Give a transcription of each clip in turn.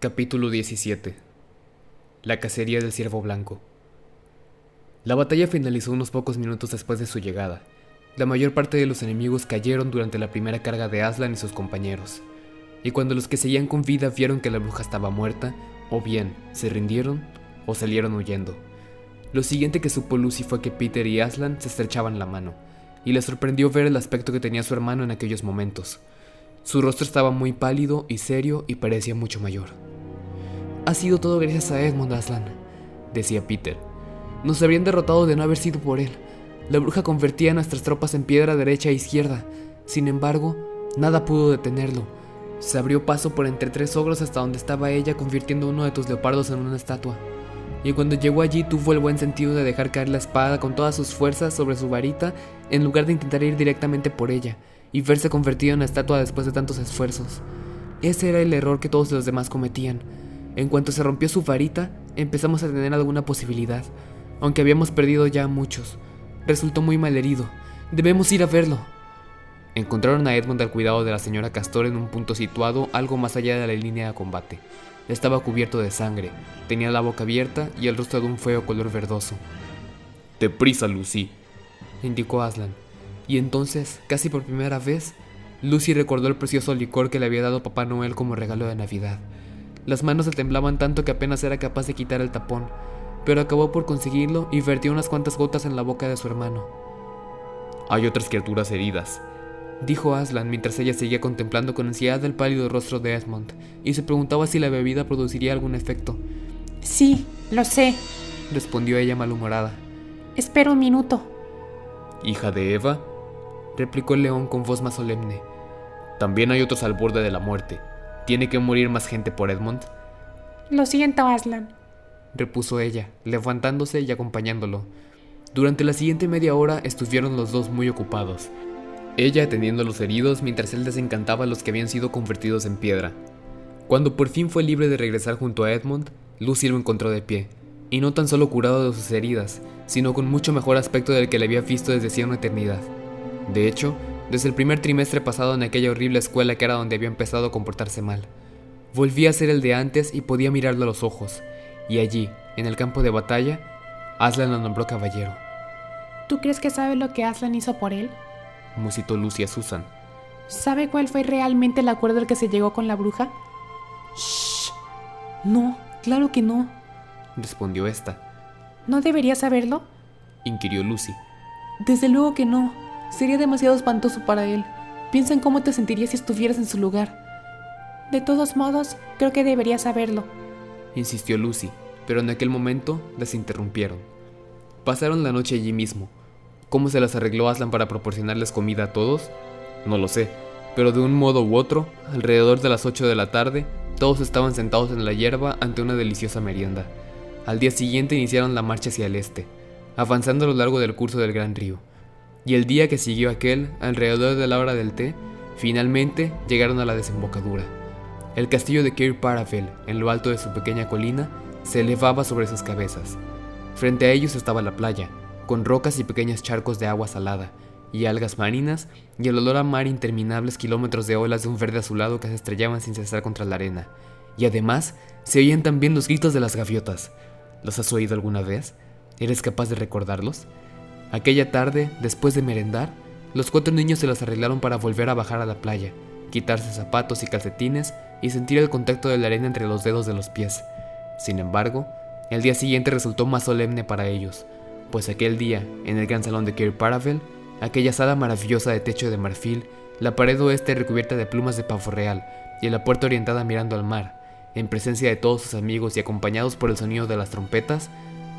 Capítulo 17 La cacería del ciervo blanco La batalla finalizó unos pocos minutos después de su llegada. La mayor parte de los enemigos cayeron durante la primera carga de Aslan y sus compañeros, y cuando los que seguían con vida vieron que la bruja estaba muerta, o bien se rindieron o salieron huyendo. Lo siguiente que supo Lucy fue que Peter y Aslan se estrechaban la mano, y le sorprendió ver el aspecto que tenía su hermano en aquellos momentos. Su rostro estaba muy pálido y serio y parecía mucho mayor. Ha sido todo gracias a Edmund Aslan, decía Peter. Nos habrían derrotado de no haber sido por él. La bruja convertía a nuestras tropas en piedra derecha e izquierda. Sin embargo, nada pudo detenerlo. Se abrió paso por entre tres ogros hasta donde estaba ella, convirtiendo uno de tus leopardos en una estatua. Y cuando llegó allí tuvo el buen sentido de dejar caer la espada con todas sus fuerzas sobre su varita en lugar de intentar ir directamente por ella y verse convertido en una estatua después de tantos esfuerzos. Ese era el error que todos los demás cometían. En cuanto se rompió su varita, empezamos a tener alguna posibilidad, aunque habíamos perdido ya muchos. Resultó muy mal herido. Debemos ir a verlo. Encontraron a Edmund al cuidado de la señora Castor en un punto situado algo más allá de la línea de combate. Estaba cubierto de sangre, tenía la boca abierta y el rostro de un feo color verdoso. Deprisa, Lucy, indicó Aslan. Y entonces, casi por primera vez, Lucy recordó el precioso licor que le había dado Papá Noel como regalo de Navidad. Las manos le temblaban tanto que apenas era capaz de quitar el tapón, pero acabó por conseguirlo y vertió unas cuantas gotas en la boca de su hermano. Hay otras criaturas heridas, dijo Aslan mientras ella seguía contemplando con ansiedad el pálido rostro de Edmund y se preguntaba si la bebida produciría algún efecto. Sí, lo sé, respondió ella malhumorada. Espera un minuto. ¿Hija de Eva? replicó el león con voz más solemne. También hay otros al borde de la muerte. ¿Tiene que morir más gente por Edmund? Lo siento, Aslan, repuso ella, levantándose y acompañándolo. Durante la siguiente media hora estuvieron los dos muy ocupados, ella atendiendo a los heridos mientras él desencantaba a los que habían sido convertidos en piedra. Cuando por fin fue libre de regresar junto a Edmund, Lucy lo encontró de pie, y no tan solo curado de sus heridas, sino con mucho mejor aspecto del que le había visto desde hacía una eternidad. De hecho, desde el primer trimestre pasado en aquella horrible escuela que era donde había empezado a comportarse mal. Volvía a ser el de antes y podía mirarlo a los ojos, y allí, en el campo de batalla, Aslan lo nombró caballero. ¿Tú crees que sabe lo que Aslan hizo por él? musitó Lucy a Susan. ¿Sabe cuál fue realmente el acuerdo al que se llegó con la bruja? Shh. No, claro que no, respondió esta. ¿No debería saberlo? inquirió Lucy. Desde luego que no. Sería demasiado espantoso para él. Piensa en cómo te sentirías si estuvieras en su lugar. De todos modos, creo que debería saberlo, insistió Lucy, pero en aquel momento las interrumpieron. Pasaron la noche allí mismo. ¿Cómo se las arregló Aslan para proporcionarles comida a todos? No lo sé, pero de un modo u otro, alrededor de las 8 de la tarde, todos estaban sentados en la hierba ante una deliciosa merienda. Al día siguiente iniciaron la marcha hacia el este, avanzando a lo largo del curso del gran río. Y el día que siguió aquel, alrededor de la hora del té, finalmente llegaron a la desembocadura. El castillo de Keir Paravel, en lo alto de su pequeña colina, se elevaba sobre sus cabezas. Frente a ellos estaba la playa, con rocas y pequeños charcos de agua salada, y algas marinas, y el olor a mar interminables kilómetros de olas de un verde azulado que se estrellaban sin cesar contra la arena. Y además, se oían también los gritos de las gaviotas. ¿Los has oído alguna vez? ¿Eres capaz de recordarlos? Aquella tarde, después de merendar, los cuatro niños se las arreglaron para volver a bajar a la playa, quitarse zapatos y calcetines y sentir el contacto de la arena entre los dedos de los pies. Sin embargo, el día siguiente resultó más solemne para ellos, pues aquel día, en el gran salón de Kirk Paravel, aquella sala maravillosa de techo de marfil, la pared oeste recubierta de plumas de pavo real y la puerta orientada mirando al mar, en presencia de todos sus amigos y acompañados por el sonido de las trompetas,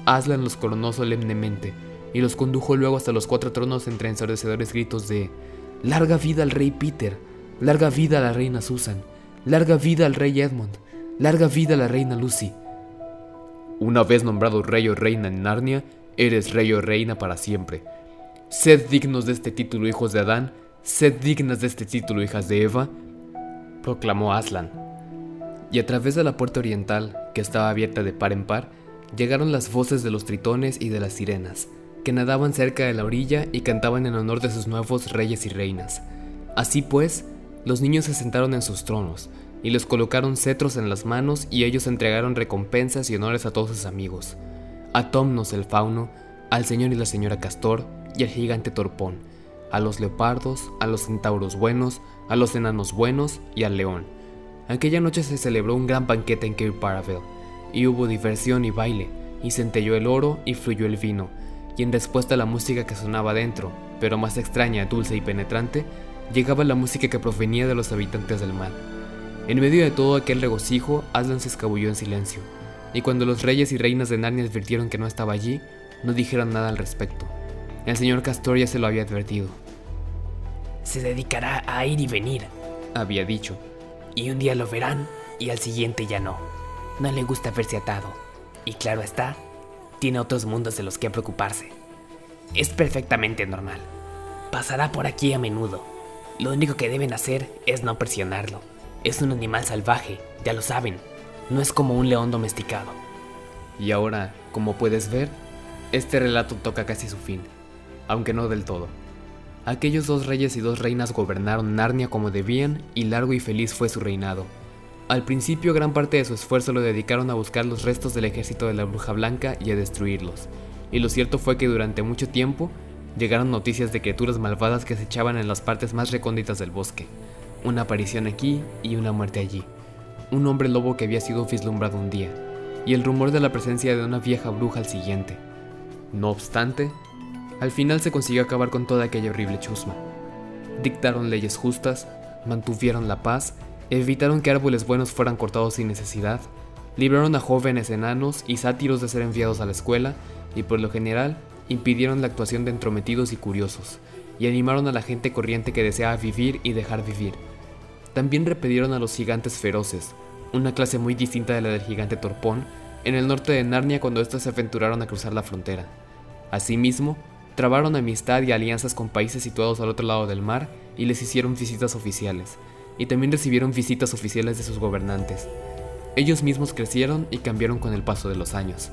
Aslan los coronó solemnemente y los condujo luego hasta los cuatro tronos entre ensordecedores gritos de Larga vida al rey Peter, larga vida a la reina Susan, larga vida al rey Edmund, larga vida a la reina Lucy. Una vez nombrado rey o reina en Narnia, eres rey o reina para siempre. Sed dignos de este título, hijos de Adán, sed dignas de este título, hijas de Eva, proclamó Aslan. Y a través de la puerta oriental, que estaba abierta de par en par, llegaron las voces de los tritones y de las sirenas, que nadaban cerca de la orilla y cantaban en honor de sus nuevos reyes y reinas. Así pues, los niños se sentaron en sus tronos, y les colocaron cetros en las manos y ellos entregaron recompensas y honores a todos sus amigos, a Tomnos el fauno, al señor y la señora Castor y al gigante Torpón, a los leopardos, a los centauros buenos, a los enanos buenos y al león. Aquella noche se celebró un gran banquete en Cape Paravel, y hubo diversión y baile, y centelló el oro y fluyó el vino, y en respuesta a la música que sonaba dentro, pero más extraña, dulce y penetrante, llegaba la música que provenía de los habitantes del mar. En medio de todo aquel regocijo, Aslan se escabulló en silencio, y cuando los reyes y reinas de Narnia advirtieron que no estaba allí, no dijeron nada al respecto. El señor Castor ya se lo había advertido. Se dedicará a ir y venir, había dicho. Y un día lo verán y al siguiente ya no. No le gusta verse atado. Y claro está, tiene otros mundos de los que preocuparse. Es perfectamente normal. Pasará por aquí a menudo. Lo único que deben hacer es no presionarlo. Es un animal salvaje, ya lo saben. No es como un león domesticado. Y ahora, como puedes ver, este relato toca casi su fin, aunque no del todo. Aquellos dos reyes y dos reinas gobernaron Narnia como debían y largo y feliz fue su reinado. Al principio gran parte de su esfuerzo lo dedicaron a buscar los restos del ejército de la Bruja Blanca y a destruirlos, y lo cierto fue que durante mucho tiempo llegaron noticias de criaturas malvadas que se echaban en las partes más recónditas del bosque, una aparición aquí y una muerte allí, un hombre lobo que había sido vislumbrado un día, y el rumor de la presencia de una vieja bruja al siguiente. No obstante, al final se consiguió acabar con toda aquella horrible chusma. Dictaron leyes justas, mantuvieron la paz, evitaron que árboles buenos fueran cortados sin necesidad, libraron a jóvenes enanos y sátiros de ser enviados a la escuela y por lo general impidieron la actuación de entrometidos y curiosos, y animaron a la gente corriente que deseaba vivir y dejar vivir. También repelieron a los gigantes feroces, una clase muy distinta de la del gigante Torpón, en el norte de Narnia cuando estos se aventuraron a cruzar la frontera. Asimismo, trabaron amistad y alianzas con países situados al otro lado del mar y les hicieron visitas oficiales, y también recibieron visitas oficiales de sus gobernantes. Ellos mismos crecieron y cambiaron con el paso de los años.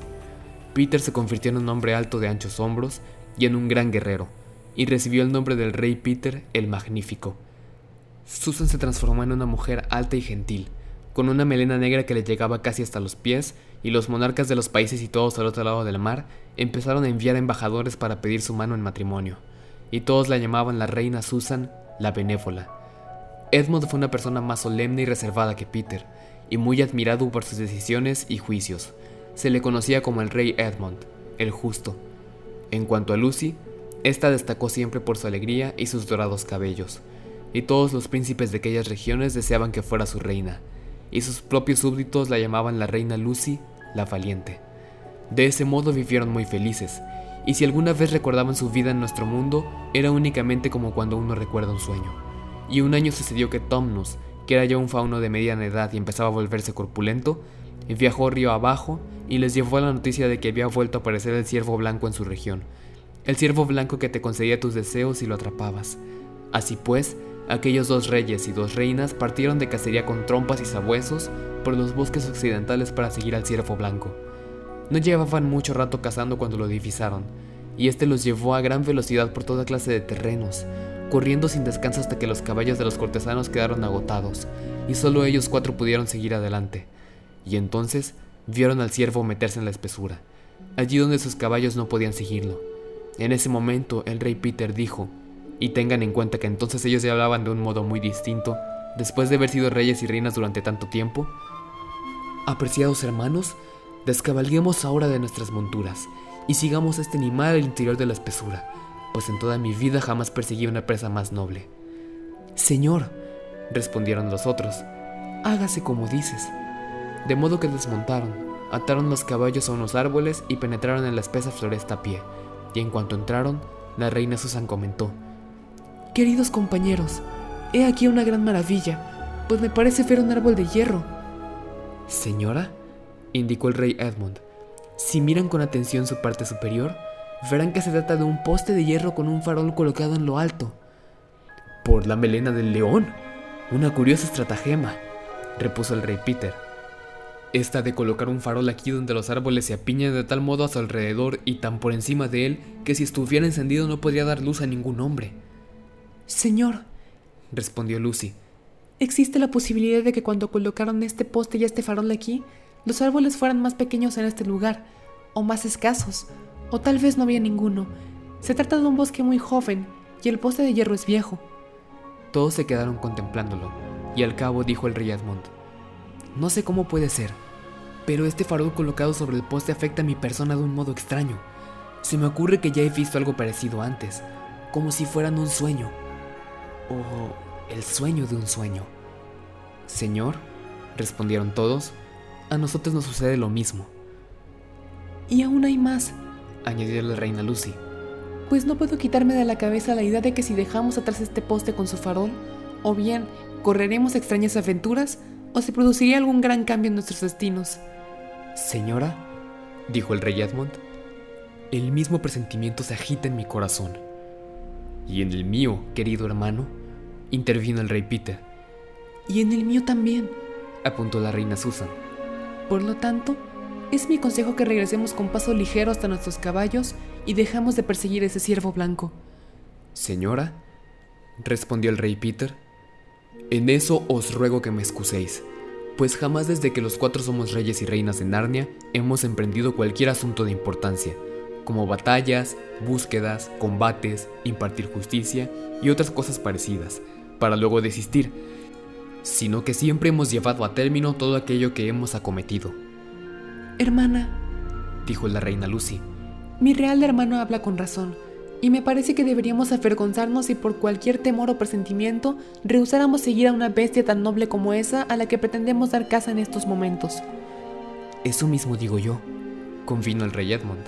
Peter se convirtió en un hombre alto de anchos hombros y en un gran guerrero, y recibió el nombre del rey Peter el Magnífico. Susan se transformó en una mujer alta y gentil, con una melena negra que le llegaba casi hasta los pies, y los monarcas de los países situados al otro lado del mar empezaron a enviar embajadores para pedir su mano en matrimonio, y todos la llamaban la reina Susan la benévola. Edmund fue una persona más solemne y reservada que Peter, y muy admirado por sus decisiones y juicios. Se le conocía como el rey Edmund, el justo. En cuanto a Lucy, esta destacó siempre por su alegría y sus dorados cabellos, y todos los príncipes de aquellas regiones deseaban que fuera su reina, y sus propios súbditos la llamaban la reina Lucy, la valiente. De ese modo vivieron muy felices, y si alguna vez recordaban su vida en nuestro mundo, era únicamente como cuando uno recuerda un sueño. Y un año sucedió que Tomnus, que era ya un fauno de mediana edad y empezaba a volverse corpulento, viajó río abajo y les llevó la noticia de que había vuelto a aparecer el ciervo blanco en su región, el ciervo blanco que te concedía tus deseos y lo atrapabas. Así pues, Aquellos dos reyes y dos reinas partieron de cacería con trompas y sabuesos por los bosques occidentales para seguir al ciervo blanco. No llevaban mucho rato cazando cuando lo divisaron, y este los llevó a gran velocidad por toda clase de terrenos, corriendo sin descanso hasta que los caballos de los cortesanos quedaron agotados, y solo ellos cuatro pudieron seguir adelante. Y entonces vieron al ciervo meterse en la espesura, allí donde sus caballos no podían seguirlo. En ese momento el rey Peter dijo, y tengan en cuenta que entonces ellos ya hablaban de un modo muy distinto, después de haber sido reyes y reinas durante tanto tiempo. Apreciados hermanos, descabalguemos ahora de nuestras monturas y sigamos este animal al interior de la espesura, pues en toda mi vida jamás perseguí una presa más noble. Señor, respondieron los otros, hágase como dices. De modo que desmontaron, ataron los caballos a unos árboles y penetraron en la espesa floresta a pie, y en cuanto entraron, la reina Susan comentó, Queridos compañeros, he aquí una gran maravilla, pues me parece ver un árbol de hierro. Señora, indicó el rey Edmund, si miran con atención su parte superior, verán que se trata de un poste de hierro con un farol colocado en lo alto. Por la melena del león. Una curiosa estratagema, repuso el rey Peter. Esta de colocar un farol aquí donde los árboles se apiñan de tal modo a su alrededor y tan por encima de él que si estuviera encendido no podría dar luz a ningún hombre. Señor, respondió Lucy, Existe la posibilidad de que cuando colocaron este poste y este farol aquí, los árboles fueran más pequeños en este lugar, o más escasos, o tal vez no había ninguno. Se trata de un bosque muy joven, y el poste de hierro es viejo. Todos se quedaron contemplándolo, y al cabo dijo el rey Edmund, No sé cómo puede ser, pero este farol colocado sobre el poste afecta a mi persona de un modo extraño. Se me ocurre que ya he visto algo parecido antes, como si fueran un sueño, o el sueño de un sueño. Señor, respondieron todos, a nosotros nos sucede lo mismo. Y aún hay más, añadió la reina Lucy. Pues no puedo quitarme de la cabeza la idea de que si dejamos atrás este poste con su farol, o bien correremos extrañas aventuras, o se produciría algún gran cambio en nuestros destinos. Señora, dijo el rey Edmund, el mismo presentimiento se agita en mi corazón. Y en el mío, querido hermano, intervino el rey Peter. Y en el mío también, apuntó la reina Susan. Por lo tanto, es mi consejo que regresemos con paso ligero hasta nuestros caballos y dejamos de perseguir ese ciervo blanco. Señora, respondió el rey Peter, en eso os ruego que me excuséis, pues jamás desde que los cuatro somos reyes y reinas de Narnia hemos emprendido cualquier asunto de importancia, como batallas, búsquedas, combates, impartir justicia y otras cosas parecidas, para luego desistir, sino que siempre hemos llevado a término todo aquello que hemos acometido. Hermana, dijo la reina Lucy, mi real hermano habla con razón, y me parece que deberíamos avergonzarnos si por cualquier temor o presentimiento rehusáramos seguir a una bestia tan noble como esa a la que pretendemos dar caza en estos momentos. Eso mismo digo yo, convino el rey Edmund,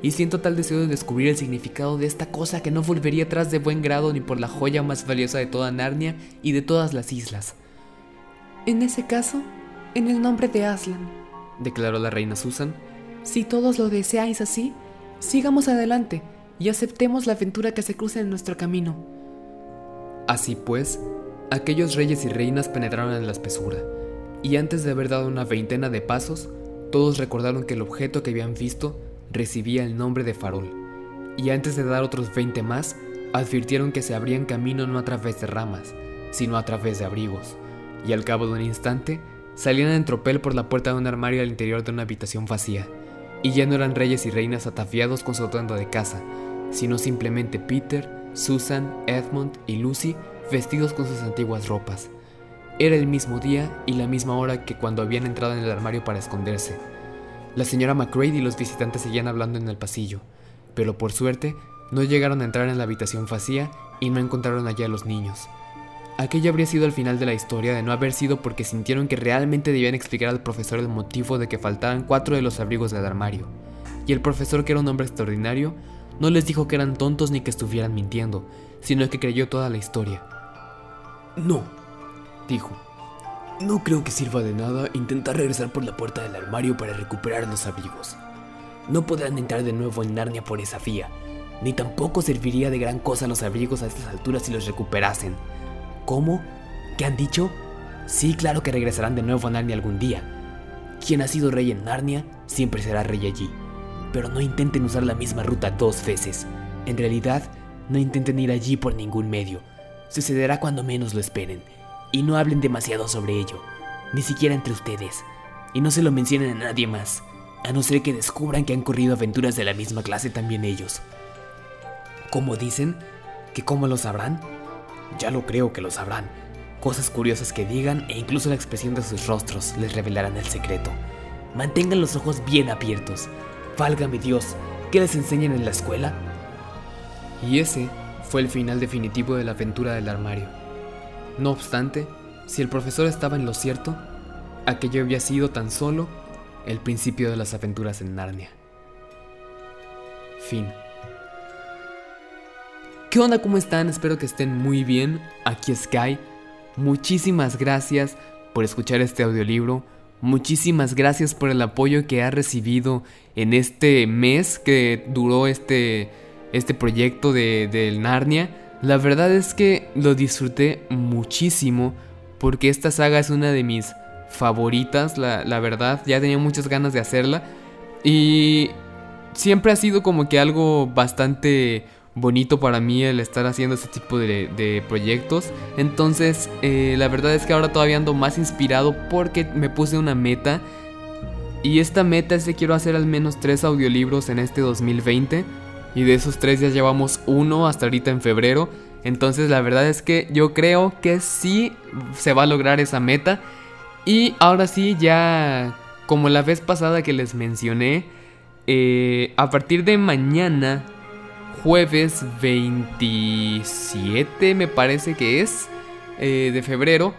y siento tal deseo de descubrir el significado de esta cosa que no volvería atrás de buen grado ni por la joya más valiosa de toda Narnia y de todas las islas. En ese caso, en el nombre de Aslan, declaró la reina Susan, si todos lo deseáis así, sigamos adelante y aceptemos la aventura que se cruce en nuestro camino. Así pues, aquellos reyes y reinas penetraron en la espesura, y antes de haber dado una veintena de pasos, todos recordaron que el objeto que habían visto recibía el nombre de farol, y antes de dar otros veinte más, advirtieron que se abrían camino no a través de ramas, sino a través de abrigos y al cabo de un instante salían en tropel por la puerta de un armario al interior de una habitación vacía, y ya no eran reyes y reinas atafiados con su atuendo de casa, sino simplemente Peter, Susan, Edmund y Lucy vestidos con sus antiguas ropas. Era el mismo día y la misma hora que cuando habían entrado en el armario para esconderse. La señora McCready y los visitantes seguían hablando en el pasillo, pero por suerte no llegaron a entrar en la habitación vacía y no encontraron allá a los niños. Aquello habría sido el final de la historia de no haber sido porque sintieron que realmente debían explicar al profesor el motivo de que faltaban cuatro de los abrigos del armario. Y el profesor, que era un hombre extraordinario, no les dijo que eran tontos ni que estuvieran mintiendo, sino que creyó toda la historia. No, dijo. No creo que sirva de nada intentar regresar por la puerta del armario para recuperar los abrigos. No podrán entrar de nuevo en Narnia por esa vía, ni tampoco serviría de gran cosa los abrigos a estas alturas si los recuperasen. ¿Cómo? ¿Qué han dicho? Sí, claro que regresarán de nuevo a Narnia algún día. Quien ha sido rey en Narnia siempre será rey allí. Pero no intenten usar la misma ruta dos veces. En realidad, no intenten ir allí por ningún medio. Sucederá cuando menos lo esperen. Y no hablen demasiado sobre ello, ni siquiera entre ustedes. Y no se lo mencionen a nadie más, a no ser que descubran que han corrido aventuras de la misma clase también ellos. ¿Cómo dicen? ¿Que cómo lo sabrán? Ya lo creo que lo sabrán. Cosas curiosas que digan e incluso la expresión de sus rostros les revelarán el secreto. Mantengan los ojos bien abiertos. Válgame Dios, ¿qué les enseñan en la escuela? Y ese fue el final definitivo de la aventura del armario. No obstante, si el profesor estaba en lo cierto, aquello había sido tan solo el principio de las aventuras en Narnia. Fin. ¿Qué onda? ¿Cómo están? Espero que estén muy bien. Aquí Sky. Muchísimas gracias por escuchar este audiolibro. Muchísimas gracias por el apoyo que ha recibido en este mes que duró este, este proyecto de, del Narnia. La verdad es que lo disfruté muchísimo porque esta saga es una de mis favoritas, la, la verdad. Ya tenía muchas ganas de hacerla. Y siempre ha sido como que algo bastante bonito para mí el estar haciendo este tipo de, proyectos. Entonces, eh, la verdad es que ahora todavía ando más inspirado porque me puse una meta. Y esta meta es que quiero hacer al menos tres audiolibros en este 2020. Y de esos tres ya llevamos uno hasta ahorita en febrero. Entonces la verdad es que yo creo que sí se va a lograr esa meta. Y ahora sí, ya como la vez pasada que les mencioné, eh, a partir de mañana, jueves 27 me parece que es, eh, de febrero,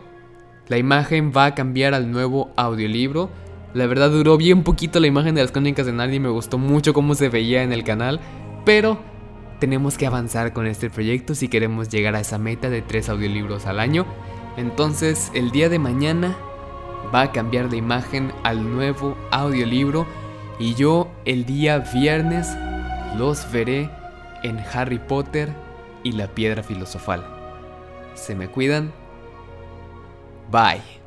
la imagen va a cambiar al nuevo audiolibro. La verdad duró bien poquito la imagen de las crónicas de Narnia me gustó mucho cómo se veía en el canal, pero tenemos que avanzar con este proyecto si queremos llegar a esa meta de tres audiolibros al año. Entonces, el día de mañana va a cambiar de imagen al nuevo audiolibro y yo el día viernes los veré en Harry Potter y la piedra filosofal. Se me cuidan. Bye.